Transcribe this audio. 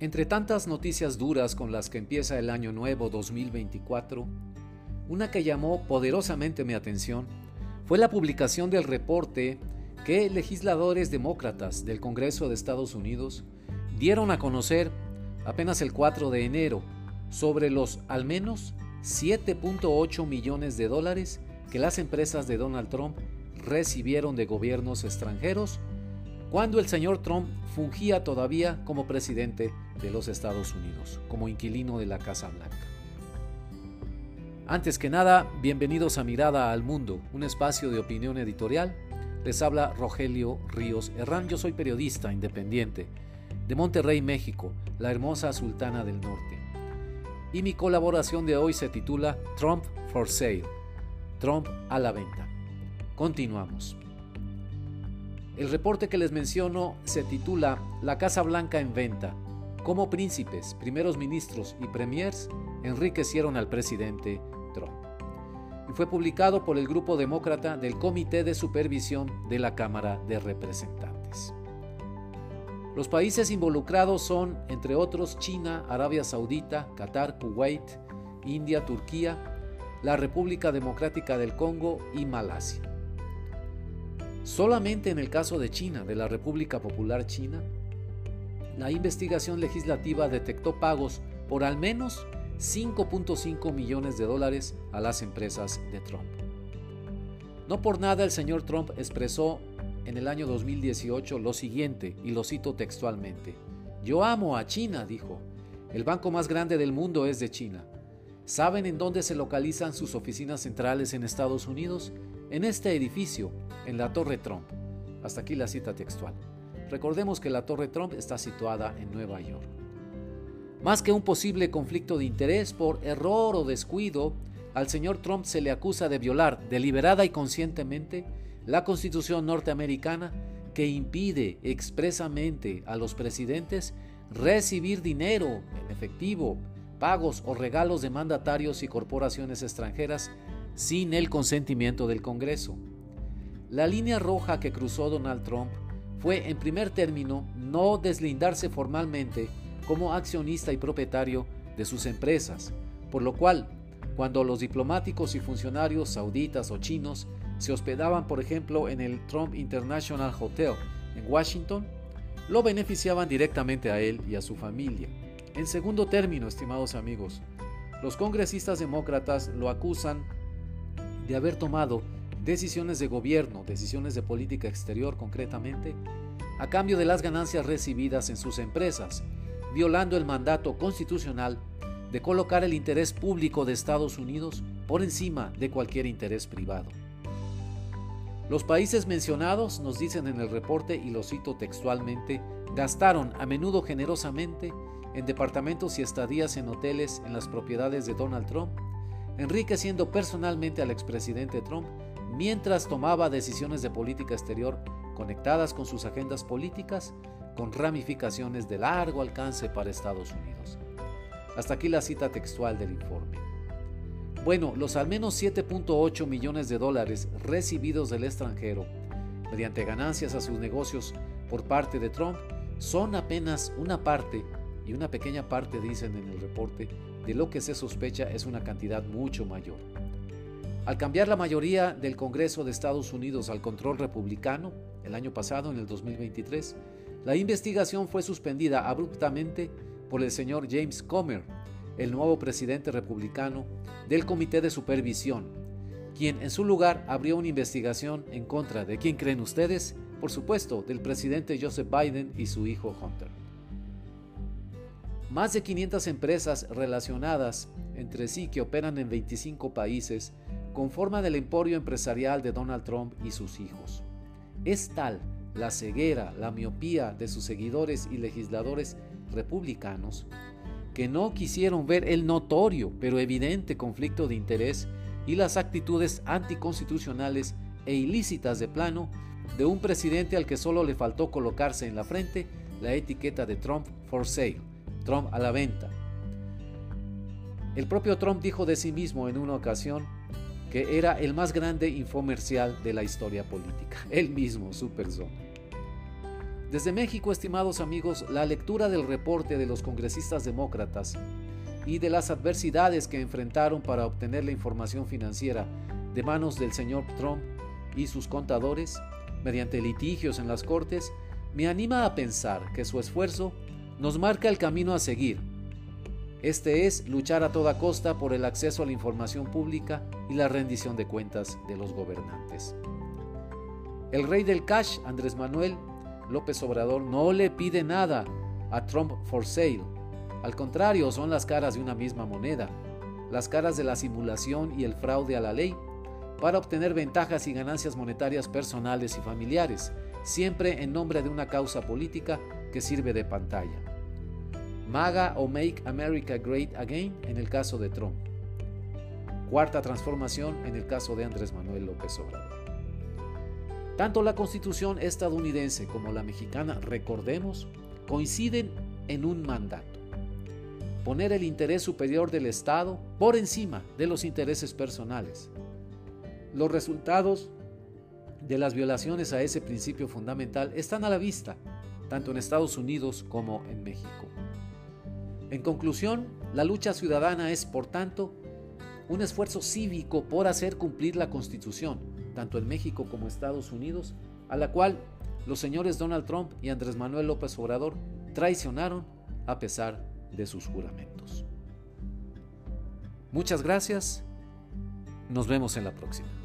Entre tantas noticias duras con las que empieza el año nuevo 2024, una que llamó poderosamente mi atención fue la publicación del reporte que legisladores demócratas del Congreso de Estados Unidos dieron a conocer apenas el 4 de enero sobre los al menos 7.8 millones de dólares que las empresas de Donald Trump recibieron de gobiernos extranjeros cuando el señor Trump fungía todavía como presidente de los Estados Unidos, como inquilino de la Casa Blanca. Antes que nada, bienvenidos a Mirada al Mundo, un espacio de opinión editorial. Les habla Rogelio Ríos Herrán, yo soy periodista independiente de Monterrey, México, la hermosa Sultana del Norte. Y mi colaboración de hoy se titula Trump for Sale, Trump a la venta. Continuamos. El reporte que les menciono se titula La Casa Blanca en venta. Cómo príncipes, primeros ministros y premiers enriquecieron al presidente Trump. Y fue publicado por el grupo demócrata del Comité de Supervisión de la Cámara de Representantes. Los países involucrados son, entre otros, China, Arabia Saudita, Qatar, Kuwait, India, Turquía, la República Democrática del Congo y Malasia. Solamente en el caso de China, de la República Popular China, la investigación legislativa detectó pagos por al menos 5.5 millones de dólares a las empresas de Trump. No por nada el señor Trump expresó en el año 2018 lo siguiente, y lo cito textualmente. Yo amo a China, dijo. El banco más grande del mundo es de China. ¿Saben en dónde se localizan sus oficinas centrales en Estados Unidos? En este edificio, en la Torre Trump. Hasta aquí la cita textual. Recordemos que la Torre Trump está situada en Nueva York. Más que un posible conflicto de interés por error o descuido, al señor Trump se le acusa de violar deliberada y conscientemente la Constitución norteamericana que impide expresamente a los presidentes recibir dinero en efectivo, pagos o regalos de mandatarios y corporaciones extranjeras sin el consentimiento del Congreso. La línea roja que cruzó Donald Trump fue, en primer término, no deslindarse formalmente como accionista y propietario de sus empresas, por lo cual, cuando los diplomáticos y funcionarios sauditas o chinos se hospedaban, por ejemplo, en el Trump International Hotel en Washington, lo beneficiaban directamente a él y a su familia. En segundo término, estimados amigos, los congresistas demócratas lo acusan de haber tomado decisiones de gobierno, decisiones de política exterior concretamente, a cambio de las ganancias recibidas en sus empresas, violando el mandato constitucional de colocar el interés público de Estados Unidos por encima de cualquier interés privado. Los países mencionados, nos dicen en el reporte, y lo cito textualmente, gastaron a menudo generosamente en departamentos y estadías en hoteles en las propiedades de Donald Trump enriqueciendo personalmente al expresidente Trump mientras tomaba decisiones de política exterior conectadas con sus agendas políticas con ramificaciones de largo alcance para Estados Unidos. Hasta aquí la cita textual del informe. Bueno, los al menos 7.8 millones de dólares recibidos del extranjero mediante ganancias a sus negocios por parte de Trump son apenas una parte, y una pequeña parte dicen en el reporte, de lo que se sospecha es una cantidad mucho mayor. Al cambiar la mayoría del Congreso de Estados Unidos al control republicano, el año pasado, en el 2023, la investigación fue suspendida abruptamente por el señor James Comer, el nuevo presidente republicano del Comité de Supervisión, quien en su lugar abrió una investigación en contra de quién creen ustedes, por supuesto, del presidente Joseph Biden y su hijo Hunter. Más de 500 empresas relacionadas entre sí que operan en 25 países conforman el emporio empresarial de Donald Trump y sus hijos. Es tal la ceguera, la miopía de sus seguidores y legisladores republicanos que no quisieron ver el notorio pero evidente conflicto de interés y las actitudes anticonstitucionales e ilícitas de plano de un presidente al que solo le faltó colocarse en la frente la etiqueta de Trump for sale Trump a la venta. El propio Trump dijo de sí mismo en una ocasión que era el más grande infomercial de la historia política, él mismo, su. Desde México, estimados amigos, la lectura del reporte de los congresistas demócratas y de las adversidades que enfrentaron para obtener la información financiera de manos del señor Trump y sus contadores, mediante litigios en las cortes, me anima a pensar que su esfuerzo nos marca el camino a seguir. Este es luchar a toda costa por el acceso a la información pública y la rendición de cuentas de los gobernantes. El rey del cash, Andrés Manuel López Obrador, no le pide nada a Trump for sale. Al contrario, son las caras de una misma moneda, las caras de la simulación y el fraude a la ley, para obtener ventajas y ganancias monetarias personales y familiares, siempre en nombre de una causa política que sirve de pantalla. MAGA o Make America Great Again en el caso de Trump. Cuarta transformación en el caso de Andrés Manuel López Obrador. Tanto la constitución estadounidense como la mexicana, recordemos, coinciden en un mandato. Poner el interés superior del Estado por encima de los intereses personales. Los resultados de las violaciones a ese principio fundamental están a la vista, tanto en Estados Unidos como en México. En conclusión, la lucha ciudadana es, por tanto, un esfuerzo cívico por hacer cumplir la Constitución, tanto en México como Estados Unidos, a la cual los señores Donald Trump y Andrés Manuel López Obrador traicionaron a pesar de sus juramentos. Muchas gracias, nos vemos en la próxima.